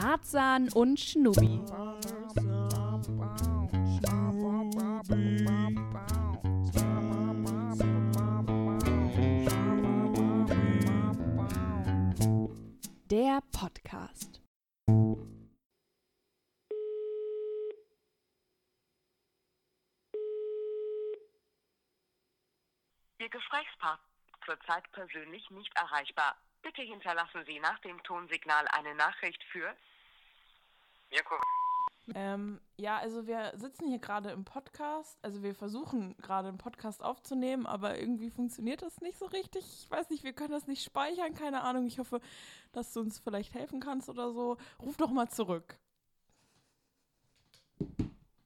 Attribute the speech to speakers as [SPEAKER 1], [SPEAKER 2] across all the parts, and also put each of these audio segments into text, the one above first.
[SPEAKER 1] Tarzan und Schnubi. Der
[SPEAKER 2] zurzeit persönlich nicht erreichbar. Bitte hinterlassen Sie nach dem Tonsignal eine Nachricht für
[SPEAKER 3] Mirko,
[SPEAKER 4] Ähm, ja, also wir sitzen hier gerade im Podcast. Also wir versuchen gerade einen Podcast aufzunehmen, aber irgendwie funktioniert das nicht so richtig. Ich weiß nicht, wir können das nicht speichern, keine Ahnung. Ich hoffe, dass du uns vielleicht helfen kannst oder so. Ruf doch mal zurück.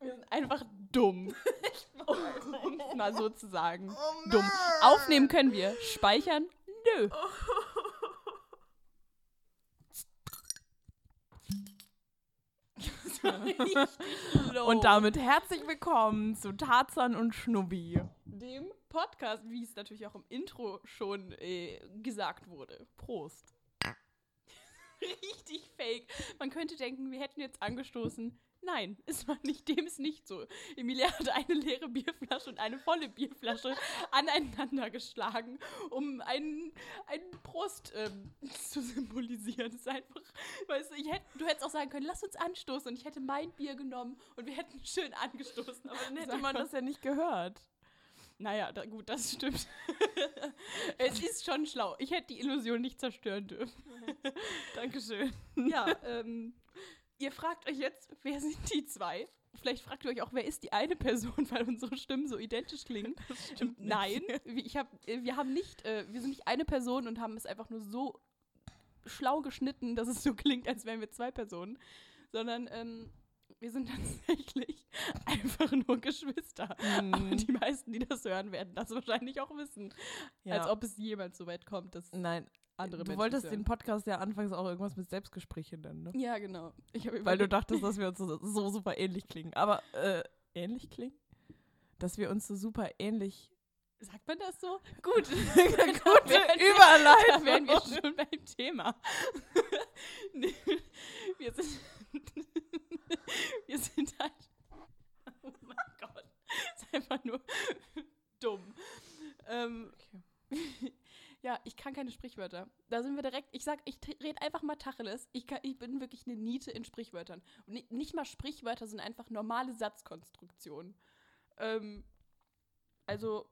[SPEAKER 4] Wir sind einfach dumm. um es mal so zu sagen. dumm. Aufnehmen können wir. Speichern? Nö. Und damit herzlich willkommen zu Tarzan und Schnubbi, dem Podcast, wie es natürlich auch im Intro schon äh, gesagt wurde. Prost. Richtig fake. Man könnte denken, wir hätten jetzt angestoßen. Nein, es war nicht, dem ist nicht so. Emilia hat eine leere Bierflasche und eine volle Bierflasche aneinander geschlagen, um einen, einen Prost ähm, zu symbolisieren. Das ist einfach, weißt du, ich hätt, du hättest auch sagen können, lass uns anstoßen und ich hätte mein Bier genommen und wir hätten schön angestoßen, aber dann hätte man das ja nicht gehört. Naja, da, gut, das stimmt. es ist schon schlau. Ich hätte die Illusion nicht zerstören dürfen. Dankeschön. Ja, ähm, ihr fragt euch jetzt, wer sind die zwei? Vielleicht fragt ihr euch auch, wer ist die eine Person, weil unsere Stimmen so identisch klingen. Nein, ich hab, wir haben nicht, äh, wir sind nicht eine Person und haben es einfach nur so schlau geschnitten, dass es so klingt, als wären wir zwei Personen, sondern ähm, wir sind tatsächlich einfach nur Geschwister. Aber die meisten, die das hören, werden das wahrscheinlich auch wissen. Als ob es jemals so weit kommt, dass
[SPEAKER 5] Nein,
[SPEAKER 4] andere
[SPEAKER 5] du
[SPEAKER 4] Menschen
[SPEAKER 5] wolltest
[SPEAKER 4] es hören.
[SPEAKER 5] den Podcast ja anfangs auch irgendwas mit Selbstgespräche nennen, ne?
[SPEAKER 4] Ja, genau.
[SPEAKER 5] Weil du dachtest, dass wir uns so, so super ähnlich klingen. Aber, äh, ähnlich klingen? Dass wir uns so super ähnlich.
[SPEAKER 4] Sagt man das so? Gut.
[SPEAKER 5] Gute
[SPEAKER 4] Da wären wir schon beim Thema. Wir sind. wir sind halt. Oh mein Gott. ist einfach nur dumm. Ähm, ja, ich kann keine Sprichwörter. Da sind wir direkt. Ich sag, ich rede einfach mal Tacheles. Ich, kann, ich bin wirklich eine Niete in Sprichwörtern. Und nicht, mal Sprichwörter sind einfach normale Satzkonstruktionen. Ähm, also.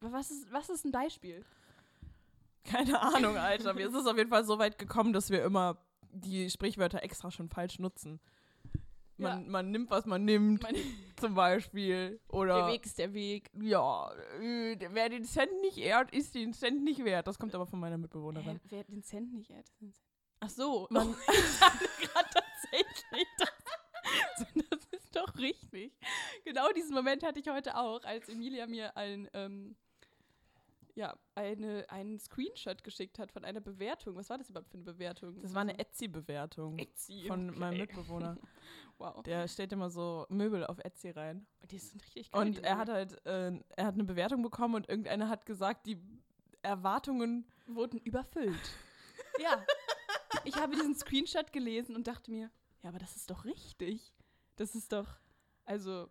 [SPEAKER 4] Was ist, was ist ein Beispiel?
[SPEAKER 5] Keine Ahnung, Alter. Mir ist es auf jeden Fall so weit gekommen, dass wir immer die Sprichwörter extra schon falsch nutzen. Man,
[SPEAKER 4] Ja.
[SPEAKER 5] man nimmt, was man nimmt,
[SPEAKER 4] Mein,
[SPEAKER 5] zum Beispiel. Oder.
[SPEAKER 4] der Weg ist der Weg.
[SPEAKER 5] Ja, äh, wer den Cent nicht ehrt, ist den Cent nicht wert. Das kommt aber von meiner Mitbewohnerin.
[SPEAKER 4] Hä, wer den Cent nicht hat. den Cent- Ach so.
[SPEAKER 5] Man-
[SPEAKER 4] oh, ich dachte gerade tatsächlich. Das, das ist doch richtig. Genau diesen Moment hatte ich heute auch, als Emilia mir ein, ähm, ja, eine, einen Screenshot geschickt hat von einer Bewertung. Was war das überhaupt für eine Bewertung?
[SPEAKER 5] Das war eine
[SPEAKER 4] Also-
[SPEAKER 5] Etsy-Bewertung
[SPEAKER 4] Etsy,
[SPEAKER 5] von
[SPEAKER 4] okay.
[SPEAKER 5] meinem Mitbewohner.
[SPEAKER 4] Wow.
[SPEAKER 5] Der stellt immer so Möbel auf Etsy rein.
[SPEAKER 4] Die sind richtig geil.
[SPEAKER 5] Und er hat halt, äh, er hat eine Bewertung bekommen und irgendeiner hat gesagt, die Erwartungen.
[SPEAKER 4] wurden überfüllt. ja. Ich habe diesen Screenshot gelesen und dachte mir, ja, aber das ist doch richtig. Das ist doch, also.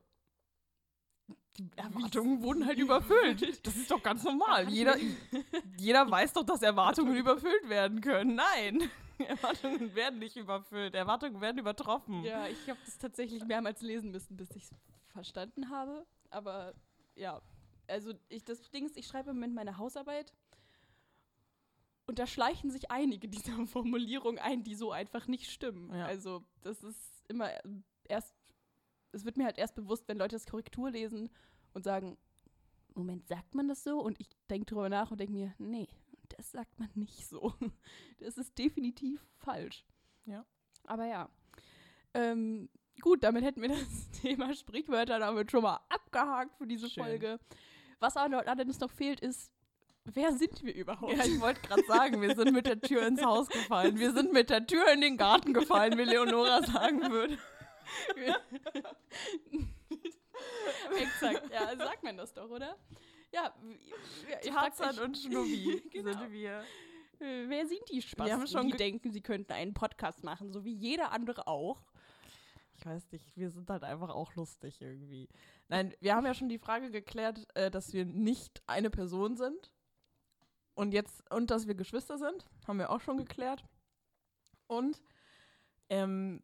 [SPEAKER 5] Die Erwartungen wurden halt überfüllt. Das ist doch ganz normal. Jeder, jeder weiß doch, dass Erwartungen überfüllt werden können. Nein, Erwartungen werden nicht überfüllt. Erwartungen werden übertroffen.
[SPEAKER 4] Ja, ich habe das tatsächlich mehrmals lesen müssen, bis ich es verstanden habe. Aber ja, also ich, das Ding ist, ich schreibe im Moment meine Hausarbeit. Und da schleichen sich einige dieser Formulierungen ein, die so einfach nicht stimmen.
[SPEAKER 5] Ja.
[SPEAKER 4] Also das ist immer erst, es wird mir halt erst bewusst, wenn Leute das Korrektur lesen und sagen, Moment, sagt man das so? Und ich denke drüber nach und denke mir, nee, das sagt man nicht so. Das ist definitiv falsch.
[SPEAKER 5] Ja.
[SPEAKER 4] Aber ja. Ähm, gut, damit hätten wir das Thema Sprichwörter damit schon mal abgehakt für diese
[SPEAKER 5] Schön.
[SPEAKER 4] Folge. Was aber allerdings noch fehlt, ist, wer sind wir überhaupt?
[SPEAKER 5] Ja, ich wollte gerade sagen, wir sind mit der Tür ins Haus gefallen. Wir sind mit der Tür in den Garten gefallen, wie Leonora sagen würde.
[SPEAKER 4] Exakt, ja, sagt man das doch, oder? Ja, ich
[SPEAKER 5] Tarzan und Schnubbi
[SPEAKER 4] Genau.
[SPEAKER 5] sind wir.
[SPEAKER 4] Wer sind die
[SPEAKER 5] Wir haben
[SPEAKER 4] Spasten,
[SPEAKER 5] schon
[SPEAKER 4] die denken, sie könnten einen Podcast machen, so wie jeder andere auch?
[SPEAKER 5] Ich weiß nicht, wir sind halt einfach auch lustig irgendwie. Nein, wir haben ja schon die Frage geklärt, äh, dass wir nicht eine Person sind. Und jetzt, und dass wir Geschwister sind, haben wir auch schon geklärt. Und ähm,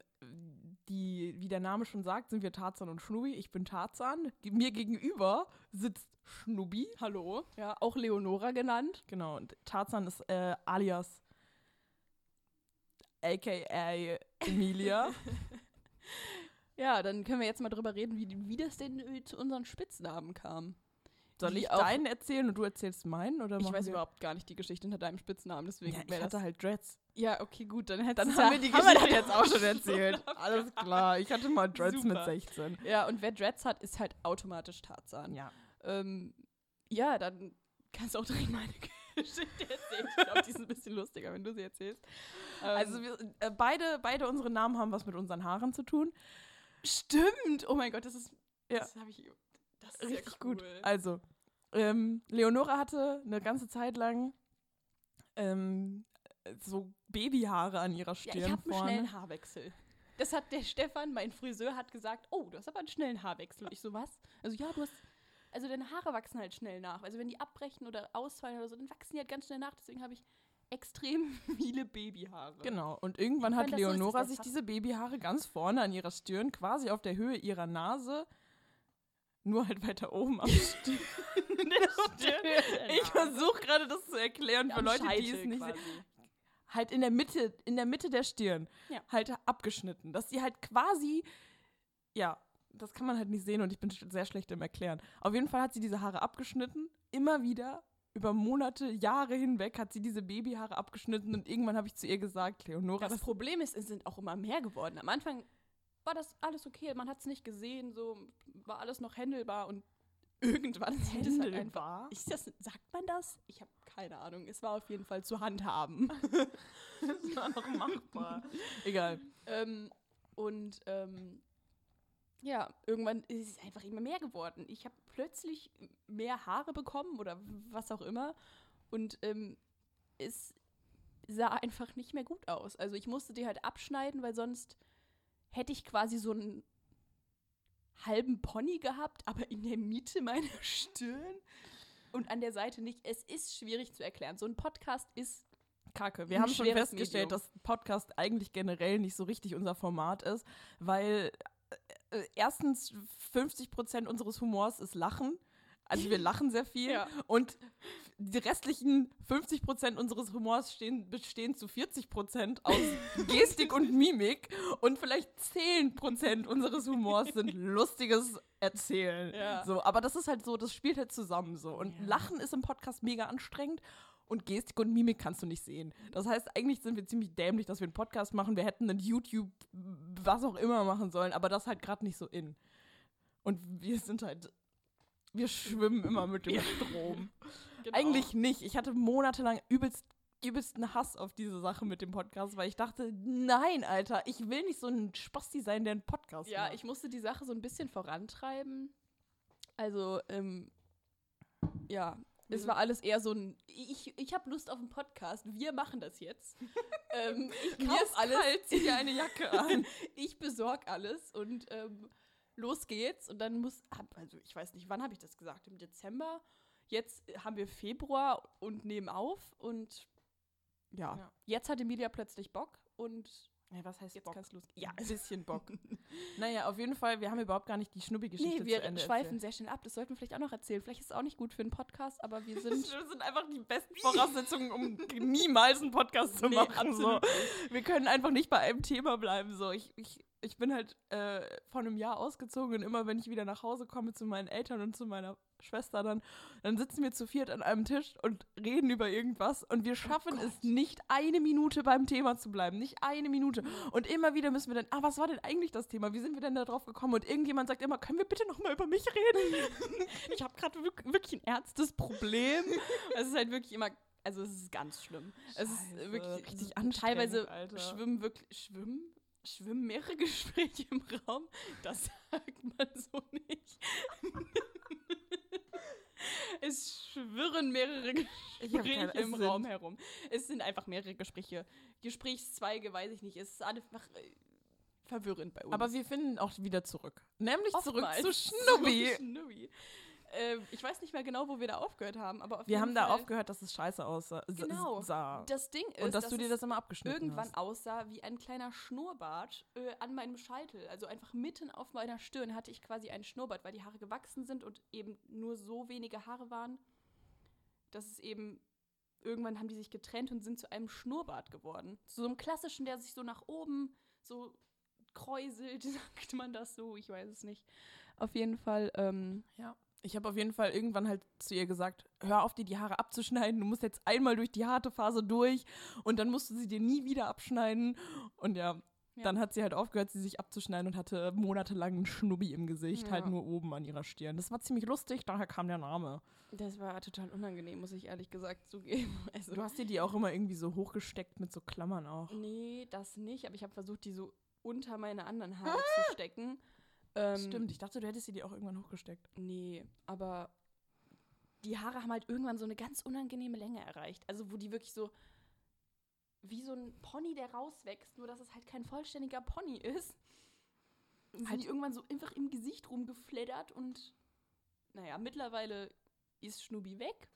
[SPEAKER 5] die, wie der Name schon sagt, sind wir Tarzan und Schnubi. Ich bin Tarzan. Mir gegenüber sitzt Schnubi.
[SPEAKER 4] Hallo? Ja, auch Leonora genannt.
[SPEAKER 5] Genau, und Tarzan ist äh, alias aka Emilia.
[SPEAKER 4] Ja, dann können wir jetzt mal drüber reden, wie, wie das denn äh, zu unseren Spitznamen kam.
[SPEAKER 5] Soll ich
[SPEAKER 4] auch-
[SPEAKER 5] deinen erzählen und du erzählst meinen? Oder
[SPEAKER 4] Ich weiß
[SPEAKER 5] wir-
[SPEAKER 4] überhaupt gar nicht die Geschichte hinter deinem Spitznamen, deswegen
[SPEAKER 5] Ja,
[SPEAKER 4] wäre
[SPEAKER 5] hatte
[SPEAKER 4] das
[SPEAKER 5] halt Dreads.
[SPEAKER 4] Ja, okay, gut, dann
[SPEAKER 5] Dann haben
[SPEAKER 4] ja-
[SPEAKER 5] wir die
[SPEAKER 4] wir
[SPEAKER 5] Geschichte
[SPEAKER 4] das
[SPEAKER 5] jetzt auch schon erzählt. Alles klar. Ich hatte mal Dreads mit
[SPEAKER 4] Super.
[SPEAKER 5] 16.
[SPEAKER 4] Ja, und wer Dreads hat, ist halt automatisch Tarzan.
[SPEAKER 5] Ja.
[SPEAKER 4] Ähm, ja, dann kannst du auch direkt meine Geschichte erzählen. Ich glaube, die ist ein bisschen lustiger, wenn du sie erzählst. Ähm,
[SPEAKER 5] Also wir, äh, beide, beide unsere Namen haben was mit unseren Haaren zu tun.
[SPEAKER 4] stimmt. Oh mein Gott, das ist.
[SPEAKER 5] Ja.
[SPEAKER 4] Das habe ich.
[SPEAKER 5] Richtig
[SPEAKER 4] ja cool.
[SPEAKER 5] gut. Also, ähm, Leonora hatte eine ganze Zeit lang ähm, so Babyhaare an ihrer
[SPEAKER 4] Ja,
[SPEAKER 5] Stirn
[SPEAKER 4] ich habe einen schnellen Haarwechsel. Das hat der Stefan, mein Friseur, hat gesagt, oh, du hast aber einen schnellen Haarwechsel. Und ich so, was? Also ja, du hast, also deine Haare wachsen halt schnell nach. Also wenn die abbrechen oder ausfallen oder so, dann wachsen die halt ganz schnell nach. Deswegen habe ich extrem viele Babyhaare.
[SPEAKER 5] Genau. Und irgendwann
[SPEAKER 4] Wenn
[SPEAKER 5] hat
[SPEAKER 4] so
[SPEAKER 5] Leonora
[SPEAKER 4] das
[SPEAKER 5] sich diese Babyhaare ganz vorne an ihrer Stirn, quasi auf der Höhe ihrer Nase, nur halt weiter oben am Stirn. Ich versuche gerade das zu erklären für Leute, die es nicht
[SPEAKER 4] quasi.
[SPEAKER 5] halt in der Mitte, in der Mitte der Stirn,
[SPEAKER 4] Ja.
[SPEAKER 5] halt abgeschnitten, dass sie halt quasi, ja, das kann man halt nicht sehen und ich bin sehr schlecht im Erklären. Auf jeden Fall hat sie diese Haare abgeschnitten, immer wieder über Monate, Jahre hinweg hat sie diese Babyhaare abgeschnitten und irgendwann habe ich zu ihr gesagt, Leonora,
[SPEAKER 4] Das
[SPEAKER 5] das,
[SPEAKER 4] Problem ist, es sind auch immer mehr geworden. Am Anfang war das alles okay, man hat es nicht gesehen, so war alles noch händelbar und irgendwann sieht es halt einfach. Ist das, sagt man das? Ich habe keine Ahnung. Es war auf jeden Fall zu handhaben.
[SPEAKER 5] Das war noch machbar. Egal.
[SPEAKER 4] ähm, und ähm, ja, irgendwann ist es einfach immer mehr geworden. Ich habe plötzlich mehr Haare bekommen oder was auch immer. Und ähm, es sah einfach nicht mehr gut aus. Also ich musste die halt abschneiden, weil sonst hätte ich quasi so einen halben Pony gehabt, aber in der Mitte meiner Stirn und an der Seite nicht. Es ist schwierig zu erklären. So ein Podcast ist
[SPEAKER 5] Kacke. Wir haben schon festgestellt,
[SPEAKER 4] Medium.
[SPEAKER 5] dass Podcast eigentlich generell nicht so richtig unser Format ist, weil äh, äh, erstens 50 Prozent unseres Humors ist Lachen. Also wir lachen sehr viel.
[SPEAKER 4] Ja.
[SPEAKER 5] Und die restlichen 50 Prozent unseres Humors stehen, bestehen zu 40 Prozent aus Gestik und Mimik. Und vielleicht 10 Prozent unseres Humors sind lustiges Erzählen.
[SPEAKER 4] Ja.
[SPEAKER 5] So, aber das ist halt so, das spielt halt zusammen so. Und
[SPEAKER 4] Ja.
[SPEAKER 5] Lachen ist im Podcast mega anstrengend. Und Gestik und Mimik kannst du nicht sehen. Das heißt, eigentlich sind wir ziemlich dämlich, dass wir einen Podcast machen. Wir hätten einen YouTube, was auch immer machen sollen, aber das halt gerade nicht so in. Und wir sind halt, wir schwimmen immer mit dem Strom.
[SPEAKER 4] Genau.
[SPEAKER 5] Eigentlich nicht. Ich hatte monatelang übelst, übelsten Hass auf diese Sache mit dem Podcast, weil ich dachte, nein, Alter, ich will nicht so ein Spasti sein, der einen Podcast
[SPEAKER 4] Ja,
[SPEAKER 5] macht.
[SPEAKER 4] ich musste die Sache so ein bisschen vorantreiben. Also, ähm, ja, es war alles eher so ein, ich, ich habe Lust auf einen Podcast, wir machen das jetzt. ähm, ich kauf alles,
[SPEAKER 5] kalt, zieh dir eine Jacke an.
[SPEAKER 4] ich besorg alles und ähm, los geht's. Und dann muss, also ich weiß nicht, wann habe ich das gesagt? Im Dezember. Jetzt haben wir Februar und nehmen auf und ja,
[SPEAKER 5] Ja.
[SPEAKER 4] jetzt hat Emilia plötzlich Bock und
[SPEAKER 5] Ja, was heißt
[SPEAKER 4] jetzt
[SPEAKER 5] Bock?
[SPEAKER 4] kann's losgehen.
[SPEAKER 5] Ja, ein bisschen Bock. naja, auf jeden Fall, wir haben überhaupt gar nicht die Schnubbi-Geschichte
[SPEAKER 4] Nee, wir
[SPEAKER 5] zu Ende
[SPEAKER 4] schweifen
[SPEAKER 5] erzählt.
[SPEAKER 4] sehr schnell ab. Das sollten wir vielleicht auch noch erzählen. Vielleicht ist es auch nicht gut für einen Podcast, aber wir sind.
[SPEAKER 5] Das sind einfach die besten Voraussetzungen, um niemals einen Podcast zu
[SPEAKER 4] Nee,
[SPEAKER 5] machen. So. Wir können einfach nicht bei einem Thema bleiben. So. Ich, ich, ich bin halt äh, vor einem Jahr ausgezogen und immer, wenn ich wieder nach Hause komme zu meinen Eltern und zu meiner Schwester, dann, dann sitzen wir zu viert an einem Tisch und reden über irgendwas und wir schaffen es nicht, eine Minute beim Thema zu bleiben. Nicht eine Minute. Und immer wieder müssen wir dann, ah, was war denn eigentlich das Thema? Wie sind wir denn da drauf gekommen? Und irgendjemand sagt immer, können wir bitte noch mal über mich reden?
[SPEAKER 4] ich habe gerade wirklich ein ernstes Problem. es ist halt wirklich immer. Also es ist ganz schlimm. es ist
[SPEAKER 5] Scheiße,
[SPEAKER 4] wirklich
[SPEAKER 5] richtig
[SPEAKER 4] Teilweise
[SPEAKER 5] anstrengend, Alter.
[SPEAKER 4] schwimmen wirklich schwimmen schwimmen mehrere Gespräche im Raum. Das sagt man so nicht. Es schwirren mehrere Gespräche im Raum herum. Es sind einfach mehrere Gespräche. Gesprächszweige, weiß ich nicht. Es ist einfach äh, verwirrend bei uns.
[SPEAKER 5] Aber wir finden auch wieder zurück. Nämlich
[SPEAKER 4] Oftmals.
[SPEAKER 5] zurück zu Schnubbi.
[SPEAKER 4] Zu Schnubbi. Ähm, ich weiß nicht mehr genau, wo wir da aufgehört haben, aber auf
[SPEAKER 5] Wir haben da
[SPEAKER 4] Fall
[SPEAKER 5] aufgehört, dass es scheiße aussah.
[SPEAKER 4] Genau.
[SPEAKER 5] Sah.
[SPEAKER 4] Das Ding ist,
[SPEAKER 5] Und dass, du dir das immer abgeschnitten
[SPEAKER 4] irgendwann
[SPEAKER 5] hast.
[SPEAKER 4] aussah wie ein kleiner Schnurrbart äh, an meinem Scheitel. Also einfach mitten auf meiner Stirn hatte ich quasi einen Schnurrbart, weil die Haare gewachsen sind und eben nur so wenige Haare waren, dass es eben irgendwann haben die sich getrennt und sind zu einem Schnurrbart geworden. Zu so einem klassischen, der sich so nach oben so kräuselt, sagt man das so, ich weiß es nicht. Auf jeden Fall, ähm,
[SPEAKER 5] Ja. Ich habe auf jeden Fall irgendwann halt zu ihr gesagt, hör auf, dir die Haare abzuschneiden. Du musst jetzt einmal durch die harte Phase durch und dann musst du sie dir nie wieder abschneiden. Und ja,
[SPEAKER 4] Ja.
[SPEAKER 5] dann hat sie halt aufgehört, sie sich abzuschneiden und hatte monatelang einen Schnubbi im Gesicht,
[SPEAKER 4] Ja.
[SPEAKER 5] halt nur oben an ihrer Stirn. Das war ziemlich lustig, daher kam der Name.
[SPEAKER 4] das war total unangenehm, muss ich ehrlich gesagt zugeben. Also,
[SPEAKER 5] Du hast dir die auch immer irgendwie so hochgesteckt mit so Klammern auch.
[SPEAKER 4] Nee, das nicht, aber ich habe versucht, die so unter meine anderen Haare zu stecken. Ähm,
[SPEAKER 5] Stimmt, ich dachte, du hättest sie dir auch irgendwann hochgesteckt.
[SPEAKER 4] Nee, aber die Haare haben halt irgendwann so eine ganz unangenehme Länge erreicht. Also wo die wirklich so wie so ein Pony, der rauswächst, nur dass es halt kein vollständiger Pony ist. Sind
[SPEAKER 5] Halt-
[SPEAKER 4] die irgendwann so einfach im Gesicht rumgefleddert und naja, mittlerweile ist Schnubi weg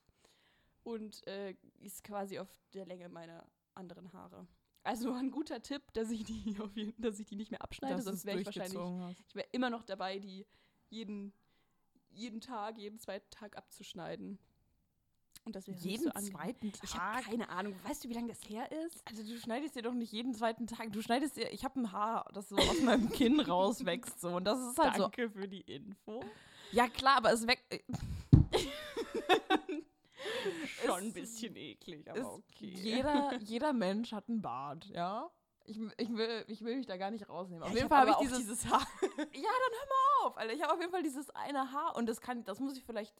[SPEAKER 4] und äh, ist quasi auf der Länge meiner anderen Haare. Also ein guter Tipp, dass ich die jeden, dass ich die nicht mehr abschneide,
[SPEAKER 5] dass
[SPEAKER 4] sonst wäre ich wahrscheinlich
[SPEAKER 5] hast.
[SPEAKER 4] ich wäre immer noch dabei, die jeden, jeden Tag, jeden zweiten Tag abzuschneiden. Und das wäre
[SPEAKER 5] Jeden
[SPEAKER 4] so
[SPEAKER 5] zweiten
[SPEAKER 4] Ich habe
[SPEAKER 5] Tag.
[SPEAKER 4] keine Ahnung. Weißt du, wie lange das her ist?
[SPEAKER 5] Also du schneidest dir doch nicht jeden zweiten Tag. Du schneidest dir, ich habe ein Haar, das so aus meinem Kinn rauswächst so und das ist halt so.
[SPEAKER 4] Danke für die Info.
[SPEAKER 5] Ja klar, aber es weg.
[SPEAKER 4] Schon ein bisschen eklig, aber okay.
[SPEAKER 5] Jeder, jeder Mensch hat einen Bart, ja. Ich, ich, will, ich will mich da gar nicht rausnehmen. Auf
[SPEAKER 4] Ja,
[SPEAKER 5] jeden Fall habe ich dieses,
[SPEAKER 4] dieses Haar.
[SPEAKER 5] Ja, dann hör mal auf, Alter. Ich habe auf jeden Fall dieses eine Haar und das kann, das muss ich vielleicht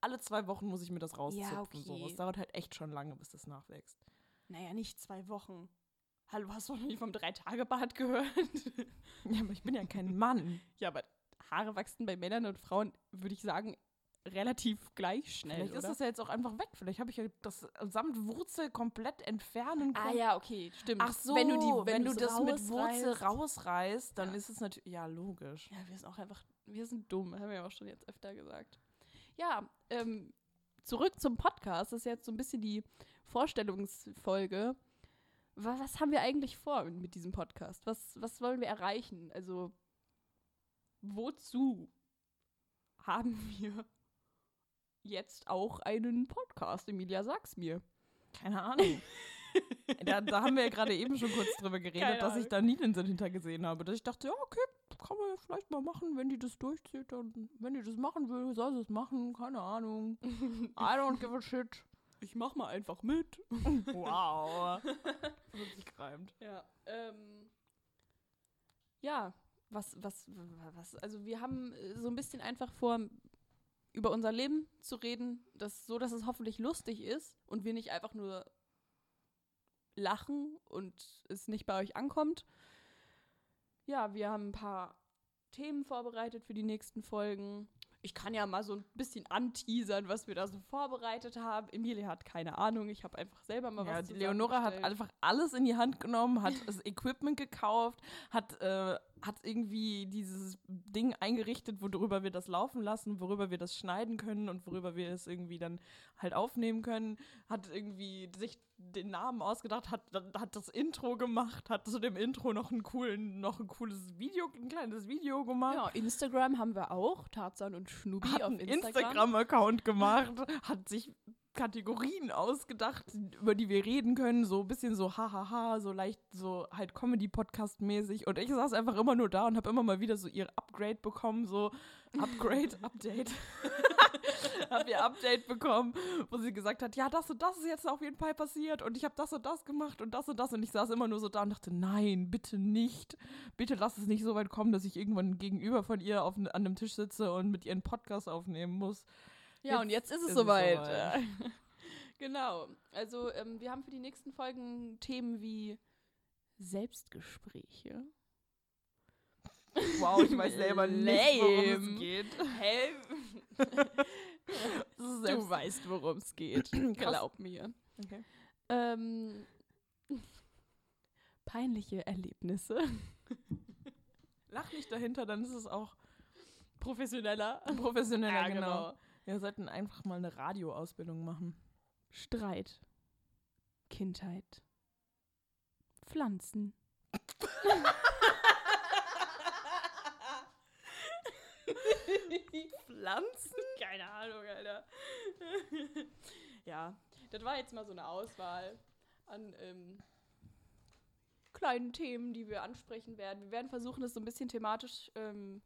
[SPEAKER 5] alle zwei Wochen muss ich mir das rauszupfen.
[SPEAKER 4] okay.
[SPEAKER 5] So. Das dauert halt echt schon lange, bis das nachwächst.
[SPEAKER 4] Naja, nicht zwei Wochen. Hallo, hast du noch nie vom Drei-Tage-Bad gehört?
[SPEAKER 5] Ja, aber ich bin ja kein Mann.
[SPEAKER 4] ja, aber Haare wachsen bei Männern und Frauen, würde ich sagen, relativ gleich schnell,
[SPEAKER 5] Vielleicht ist
[SPEAKER 4] oder?
[SPEAKER 5] das ja jetzt auch einfach weg. Vielleicht habe ich ja das samt Wurzel komplett entfernen können.
[SPEAKER 4] ah ja, okay, stimmt.
[SPEAKER 5] Ach so,
[SPEAKER 4] wenn du, die,
[SPEAKER 5] wenn, du
[SPEAKER 4] du's
[SPEAKER 5] das mit Wurzel
[SPEAKER 4] rausreißt.
[SPEAKER 5] dann
[SPEAKER 4] Ja.
[SPEAKER 5] ist es natürlich. Ja, logisch.
[SPEAKER 4] Ja, wir sind auch einfach, wir sind dumm, haben wir ja auch schon jetzt öfter gesagt. Ja, ähm, zurück zum Podcast. Das ist jetzt so ein bisschen die Vorstellungsfolge. Wa- Was haben wir eigentlich vor mit diesem Podcast? Was, was wollen wir erreichen? Also, wozu haben wir jetzt auch einen Podcast? Emilia, sag's mir.
[SPEAKER 5] Keine Ahnung. da, da haben wir ja gerade eben schon kurz drüber geredet, dass ich da nie den Sinn hintergesehen habe. Dass ich dachte, ja, okay, kann man ja vielleicht mal machen, wenn die das durchzieht. Und wenn die das machen will, soll sie es machen. Keine Ahnung. I don't give a shit.
[SPEAKER 4] Ich mach mal einfach mit.
[SPEAKER 5] Wow. Das hat sich gereimt.
[SPEAKER 4] Ja, ähm, ja, was, was, was, also wir haben äh, so ein bisschen einfach vor, über unser Leben zu reden, das, so dass es hoffentlich lustig ist und wir nicht einfach nur lachen und es nicht bei euch ankommt. Ja, wir haben ein paar Themen vorbereitet für die nächsten Folgen. Ich kann ja mal so ein bisschen anteasern, was wir da so vorbereitet haben. Emilie hat keine Ahnung, ich habe einfach selber mal
[SPEAKER 5] Ja,
[SPEAKER 4] was
[SPEAKER 5] Leonora hat einfach alles in die Hand genommen, hat das Equipment gekauft, hat, äh, hat irgendwie dieses Ding eingerichtet, worüber wir das laufen lassen, worüber wir das schneiden können und worüber wir es irgendwie dann halt aufnehmen können, hat irgendwie sich den Namen ausgedacht, hat, hat das Intro gemacht, hat zu dem Intro noch einen coolen, noch ein cooles Video, ein kleines Video gemacht.
[SPEAKER 4] Ja, Instagram haben wir auch. Tarzan und Schnubi
[SPEAKER 5] hat
[SPEAKER 4] auf Instagram.
[SPEAKER 5] Instagram-Account gemacht, hat sich Kategorien ausgedacht, über die wir reden können, so ein bisschen so hahaha, so leicht so halt Comedy-Podcast-mäßig und ich saß einfach immer nur da und habe immer mal wieder so ihr Upgrade bekommen, so Upgrade, Update. hab ihr Update bekommen, wo sie gesagt hat, ja, das und das ist jetzt auf jeden Fall passiert und ich habe das und das gemacht und das und das und ich saß immer nur so da und dachte, nein, bitte nicht. Bitte lass es nicht so weit kommen, dass ich irgendwann gegenüber von ihr auf, an einem Tisch sitze und mit ihr einen Podcast aufnehmen muss.
[SPEAKER 4] Ja, und jetzt ist es
[SPEAKER 5] ist es
[SPEAKER 4] soweit.
[SPEAKER 5] soweit.
[SPEAKER 4] genau. Also, ähm, wir haben für die nächsten Folgen Themen wie Selbstgespräche.
[SPEAKER 5] Wow, ich weiß selber nicht, worum es geht.
[SPEAKER 4] Hä? Du weißt, worum es geht. Glaub mir.
[SPEAKER 5] Okay.
[SPEAKER 4] Ähm, peinliche Erlebnisse.
[SPEAKER 5] Lach nicht dahinter, dann ist es auch
[SPEAKER 4] Professioneller.
[SPEAKER 5] professioneller, genau. Wir sollten einfach mal eine Radioausbildung machen.
[SPEAKER 4] Streit. Kindheit. Pflanzen.
[SPEAKER 5] Pflanzen?
[SPEAKER 4] Keine Ahnung, Alter. ja, das war jetzt mal so eine Auswahl an ähm, kleinen Themen, die wir ansprechen werden. Wir werden versuchen, das so ein bisschen thematisch ähm,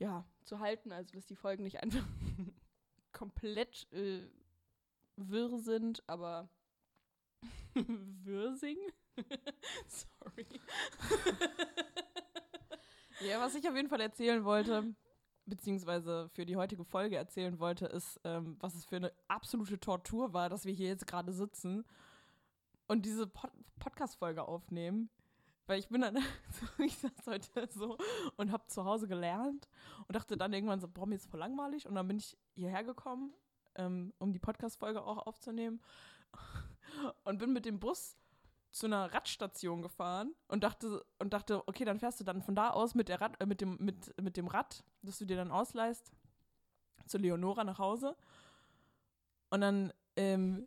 [SPEAKER 4] ja, zu halten, also dass die Folgen nicht einfach komplett äh, wirr sind, aber Wirsing? Sorry.
[SPEAKER 5] Ja, was ich auf jeden Fall erzählen wollte, beziehungsweise für die heutige Folge erzählen wollte, ist, ähm, was es für eine absolute Tortur war, dass wir hier jetzt gerade sitzen und diese Pod Podcast-Folge aufnehmen. Weil ich bin dann, ich saß heute so und habe zu Hause gelernt und dachte dann irgendwann so, boah, mir ist voll langweilig. Und dann bin ich hierher gekommen, ähm, um die Podcast-Folge auch aufzunehmen. Und bin mit dem Bus zu einer Radstation gefahren und dachte, und dachte, okay, dann fährst du dann von da aus mit, der Rad, äh, mit, dem, mit, mit dem Rad, das du dir dann ausleihst, zu Leonora nach Hause. Und dann ähm,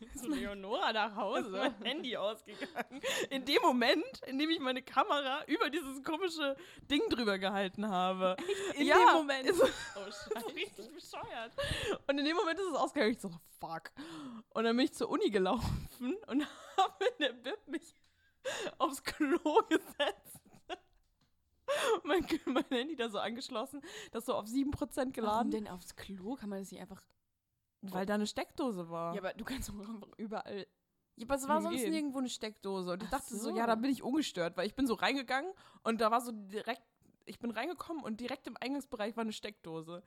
[SPEAKER 4] Zu Leonora nach Hause.
[SPEAKER 5] Handy ausgegangen. In dem Moment, in dem ich meine Kamera über dieses komische Ding drüber gehalten habe.
[SPEAKER 4] In
[SPEAKER 5] Ja,
[SPEAKER 4] dem Moment.
[SPEAKER 5] ist-
[SPEAKER 4] oh,
[SPEAKER 5] ist richtig bescheuert. Und in dem Moment ist es ausgegangen. Ich so, fuck. Und dann bin ich zur Uni gelaufen und habe in der Bib mich aufs Klo gesetzt. mein, mein Handy da so angeschlossen, das so auf 7%
[SPEAKER 4] Warum
[SPEAKER 5] geladen,
[SPEAKER 4] denn aufs Klo? Kann man das nicht einfach.
[SPEAKER 5] Weil da eine Steckdose war.
[SPEAKER 4] Ja, aber du kannst doch einfach überall.
[SPEAKER 5] Ja, aber es war sonst nirgendwo eine Steckdose. Und ich
[SPEAKER 4] Ach
[SPEAKER 5] dachte so.
[SPEAKER 4] so.
[SPEAKER 5] ja, da bin ich ungestört, weil ich bin so reingegangen und da war so direkt, ich bin reingekommen und direkt im Eingangsbereich war eine Steckdose.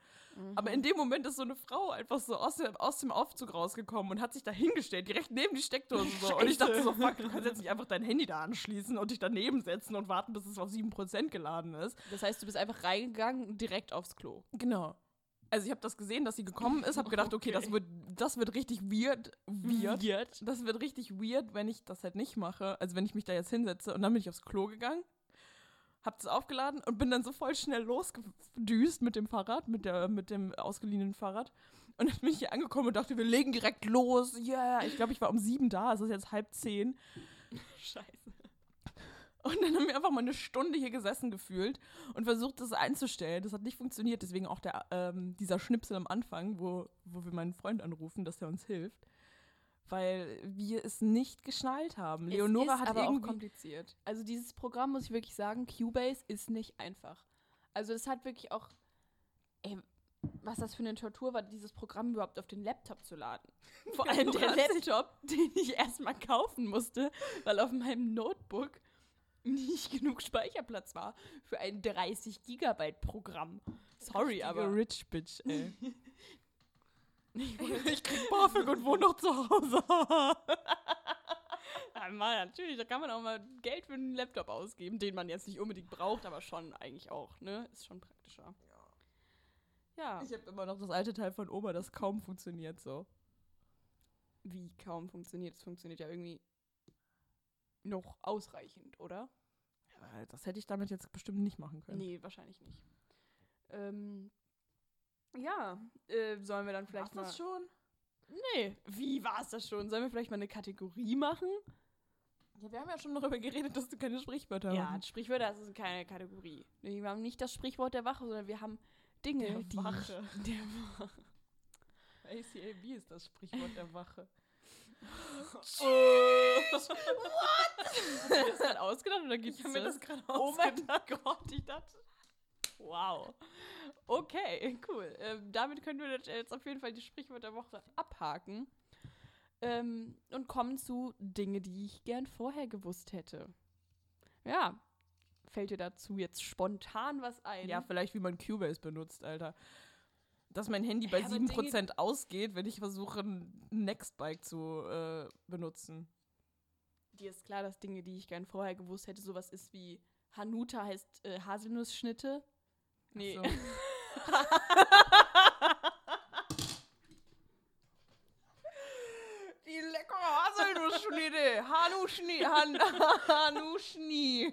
[SPEAKER 5] Aber in dem Moment ist so eine Frau einfach so aus dem, aus dem Aufzug rausgekommen und hat sich da hingestellt, direkt neben die Steckdose so. Und ich dachte so, fuck, du kannst jetzt nicht einfach dein Handy da anschließen und dich daneben setzen und warten, bis es auf 7% geladen ist.
[SPEAKER 4] Das heißt, du bist einfach reingegangen und direkt aufs Klo.
[SPEAKER 5] Genau. Also ich habe das gesehen, dass sie gekommen ist, habe gedacht, okay, das
[SPEAKER 4] Okay.
[SPEAKER 5] wird, das wird richtig weird. Weird.
[SPEAKER 4] Weird.
[SPEAKER 5] Das wird richtig weird, wenn ich das halt nicht mache. Also wenn ich mich da jetzt hinsetze und dann bin ich aufs Klo gegangen, hab das aufgeladen und bin dann so voll schnell losgedüst mit dem Fahrrad, mit, der, mit dem ausgeliehenen Fahrrad. Und dann bin ich hier angekommen und dachte, wir legen direkt los. Ja, yeah. ich glaube, ich war um sieben da, es ist jetzt halb zehn.
[SPEAKER 4] Scheiße.
[SPEAKER 5] Und dann haben wir einfach mal eine Stunde hier gesessen gefühlt und versucht, das einzustellen. Das hat nicht funktioniert, deswegen auch der, ähm, dieser Schnipsel am Anfang, wo, wo wir meinen Freund anrufen, dass er uns hilft. Weil wir es nicht geschnallt haben. Leonora
[SPEAKER 4] es ist
[SPEAKER 5] hat
[SPEAKER 4] aber auch
[SPEAKER 5] irgendwie
[SPEAKER 4] kompliziert. Also dieses Programm, muss ich wirklich sagen, Cubase ist nicht einfach. Also das hat wirklich auch, ey, was das für eine Tortur war, dieses Programm überhaupt auf den Laptop zu laden. Vor allem der
[SPEAKER 5] Leonora
[SPEAKER 4] Laptop, den ich erstmal kaufen musste, weil auf meinem Notebook nicht genug Speicherplatz war für ein 30 Gigabyte Programm. Sorry, aber
[SPEAKER 5] Rich Bitch, ey. ich krieg BAföG und wohne noch zu Hause.
[SPEAKER 4] Ja, mal, natürlich, da kann man auch mal Geld für einen Laptop ausgeben, den man jetzt nicht unbedingt braucht, aber schon eigentlich auch, ne? Ist schon praktischer. Ja.
[SPEAKER 5] ich habe immer noch das alte Teil von Oma, das kaum funktioniert so.
[SPEAKER 4] Wie kaum funktioniert. Es funktioniert ja irgendwie noch ausreichend, oder?
[SPEAKER 5] Ja, Das hätte ich damit jetzt bestimmt nicht machen können.
[SPEAKER 4] Nee, wahrscheinlich nicht. Ähm, ja, äh, sollen wir dann vielleicht
[SPEAKER 5] War's
[SPEAKER 4] mal...
[SPEAKER 5] das schon?
[SPEAKER 4] Nee, wie war es das schon? Sollen wir vielleicht mal eine Kategorie machen?
[SPEAKER 5] Ja, wir haben ja schon darüber geredet, dass du keine Sprichwörter
[SPEAKER 4] Ja,
[SPEAKER 5] hast.
[SPEAKER 4] Sprichwörter, das ist keine Kategorie. Wir haben nicht das Sprichwort der Wache, sondern wir haben Dinge,
[SPEAKER 5] Der
[SPEAKER 4] die...
[SPEAKER 5] Wache.
[SPEAKER 4] Der Wache.
[SPEAKER 5] ACAB ist das Sprichwort der Wache.
[SPEAKER 4] Hast du das gerade ausgedacht oder gibt's
[SPEAKER 5] Ich habe mir das gerade
[SPEAKER 4] Oh mein Gott, ich dachte. Wow. Okay, cool. Ähm, damit können wir jetzt auf jeden Fall die Sprichwörter der Woche abhaken. Ähm, und kommen zu Dinge, die ich gern vorher gewusst hätte. Ja. Fällt dir dazu jetzt spontan was ein?
[SPEAKER 5] Ja, vielleicht wie man Cubase benutzt, Alter dass mein Handy bei
[SPEAKER 4] ja,
[SPEAKER 5] 7% Dinge ausgeht, wenn ich versuche, ein Nextbike zu äh, benutzen.
[SPEAKER 4] Dir ist klar, dass Dinge, die ich gern vorher gewusst hätte, sowas ist wie Hanuta heißt äh, Haselnussschnitte. Nee.
[SPEAKER 5] So. die lecker Haselnussschnitte. Hanuschni.
[SPEAKER 4] Han Hanuschni.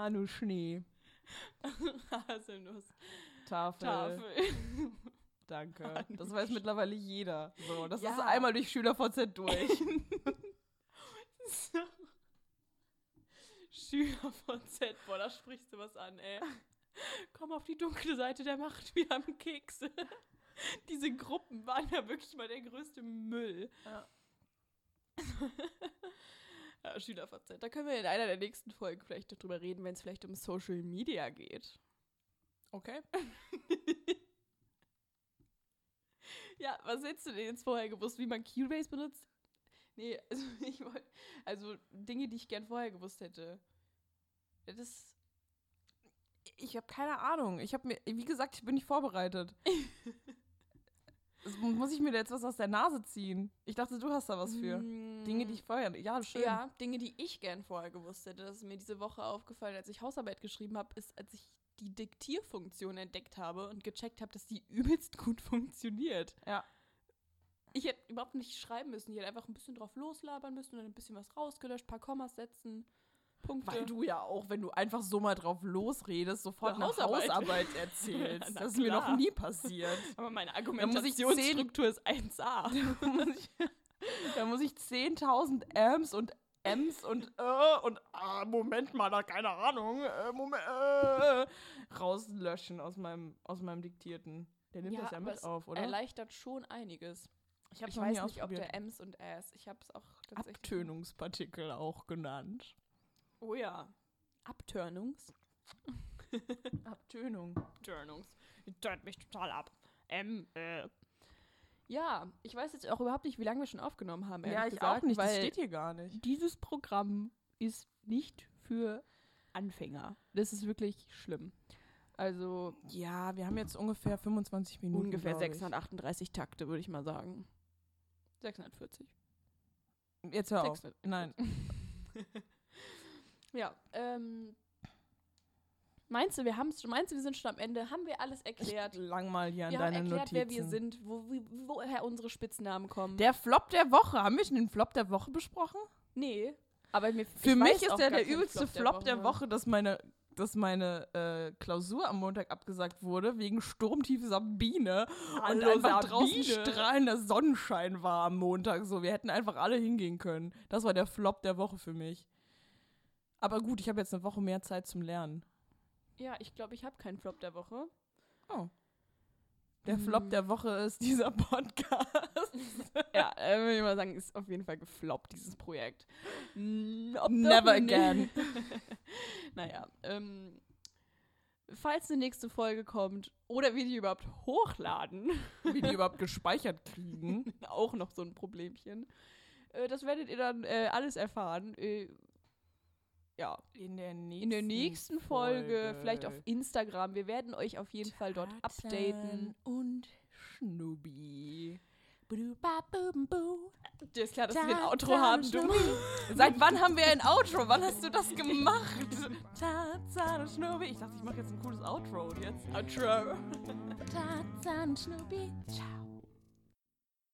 [SPEAKER 5] Hanu Schnee.
[SPEAKER 4] Haselnuss.
[SPEAKER 5] Tafel.
[SPEAKER 4] Tafel.
[SPEAKER 5] Danke.
[SPEAKER 4] Hanu
[SPEAKER 5] Das weiß mittlerweile jeder. So, das
[SPEAKER 4] Ja.
[SPEAKER 5] ist einmal durch SchülerVZ durch.
[SPEAKER 4] So. Schüler von Z, boah, da sprichst du was an, ey. Komm auf die dunkle Seite der Macht, wir haben Kekse. Diese Gruppen waren ja wirklich mal der größte Müll.
[SPEAKER 5] Ja.
[SPEAKER 4] Ja, Schüler von Z. Da können wir in einer der nächsten Folgen vielleicht noch drüber reden, wenn es vielleicht um Social Media geht.
[SPEAKER 5] Okay.
[SPEAKER 4] Ja, was hättest du denn jetzt vorher gewusst, wie man Keybase benutzt? Nee, also ich wollte, also Dinge, die ich gern vorher gewusst hätte. Das,
[SPEAKER 5] Ich habe keine Ahnung. Ich habe mir, wie gesagt, ich bin nicht vorbereitet. Muss ich mir da jetzt was aus der Nase ziehen? Ich dachte, du hast da was für. Dinge, die ich vorher. Ja, schön.
[SPEAKER 4] Mm. Ja, Dinge, die ich gern vorher gewusst hätte. Das ist mir diese Woche aufgefallen, als ich Hausarbeit geschrieben habe, ist, als ich die Diktierfunktion entdeckt habe und gecheckt habe, dass die übelst gut funktioniert.
[SPEAKER 5] Ja.
[SPEAKER 4] Ich hätte überhaupt nicht schreiben müssen. Ich hätte einfach ein bisschen drauf loslabern müssen und dann ein bisschen was rausgelöscht, paar Kommas setzen, Punkte.
[SPEAKER 5] Weil du ja auch, wenn du einfach so mal drauf losredest, sofort
[SPEAKER 4] Eine
[SPEAKER 5] eine
[SPEAKER 4] Hausarbeit.
[SPEAKER 5] Hausarbeit, erzählst. Das ist mir noch nie passiert.
[SPEAKER 4] Aber meine Argumentationsstruktur ist 1a.
[SPEAKER 5] da muss ich, da muss ich 10.000 Amps und M's und äh und ah, Moment mal, da keine Ahnung, äh, Moment, äh, rauslöschen aus meinem, aus meinem Diktierten. Der nimmt das ja mit auf, oder?
[SPEAKER 4] erleichtert schon einiges.
[SPEAKER 5] Ich
[SPEAKER 4] Ich weiß nicht, ob der Ms und As. Ich habe es auch tatsächlich.
[SPEAKER 5] Abtönungspartikel auch genannt.
[SPEAKER 4] Oh ja. Abtörnungs.
[SPEAKER 5] Abtönung.
[SPEAKER 4] Abtörnungs. Die tönt mich total ab. M, äh. Ja, ich weiß jetzt auch überhaupt nicht, wie lange wir schon aufgenommen haben.
[SPEAKER 5] Ja, ich
[SPEAKER 4] gesagt,
[SPEAKER 5] auch nicht. Das
[SPEAKER 4] Weil
[SPEAKER 5] steht hier gar nicht.
[SPEAKER 4] dieses Programm ist nicht für Anfänger. Das ist wirklich schlimm. Also
[SPEAKER 5] Ja, wir haben jetzt ungefähr 25 Minuten.
[SPEAKER 4] ungefähr
[SPEAKER 5] glaub ich.
[SPEAKER 4] 638 Takte, würde ich mal sagen. 640.
[SPEAKER 5] Jetzt hör auf.
[SPEAKER 4] 640.
[SPEAKER 5] Nein.
[SPEAKER 4] Ja, ähm. Meinst du, wir haben schon, meinst du, wir sind schon am Ende? Haben wir alles erklärt?
[SPEAKER 5] Lang mal hier an
[SPEAKER 4] wir haben
[SPEAKER 5] deine
[SPEAKER 4] erklärt,
[SPEAKER 5] Notizen.
[SPEAKER 4] wer wir sind, wo, wie, woher unsere Spitznamen kommen.
[SPEAKER 5] Der Flop der Woche. Haben wir schon den Flop der Woche besprochen?
[SPEAKER 4] nee, aber mir
[SPEAKER 5] Für
[SPEAKER 4] ich
[SPEAKER 5] mich ist der der übelste Flop der Woche, dass meine, dass meine äh, Klausur am Montag abgesagt wurde, wegen Sturmtief Sabine. und
[SPEAKER 4] Hallo,
[SPEAKER 5] einfach draußen
[SPEAKER 4] Sabine.
[SPEAKER 5] strahlender Sonnenschein war am Montag. So, wir hätten einfach alle hingehen können. Das war der Flop der Woche für mich. Aber gut, ich habe jetzt eine Woche mehr Zeit zum Lernen.
[SPEAKER 4] Ja, ich glaube, ich habe keinen Flop der Woche.
[SPEAKER 5] Oh. Der
[SPEAKER 4] Hm.
[SPEAKER 5] Flop der Woche ist dieser Podcast.
[SPEAKER 4] ja, äh, würde ich mal sagen, ist auf jeden Fall gefloppt, dieses Projekt. Ob
[SPEAKER 5] Never again.
[SPEAKER 4] naja, ähm, falls eine nächste Folge kommt oder wir die überhaupt hochladen,
[SPEAKER 5] Wie die überhaupt gespeichert kriegen.
[SPEAKER 4] auch noch so ein Problemchen. Äh, das werdet ihr dann äh, alles erfahren. Äh, ja,
[SPEAKER 5] In der nächsten,
[SPEAKER 4] in der nächsten Folge, vielleicht auf Instagram. Wir werden euch auf jeden Fall dort updaten.
[SPEAKER 5] Und Schnubi.
[SPEAKER 4] Dir ist klar, dass wir ein Outro haben. Du.
[SPEAKER 5] Seit wann haben wir ein Outro? Wann hast du das gemacht? Tarzan und Schnubi. Ich dachte, ich mache jetzt ein cooles Outro. Und jetzt
[SPEAKER 4] Outro.
[SPEAKER 5] Tarzan und Schnubi. Ciao.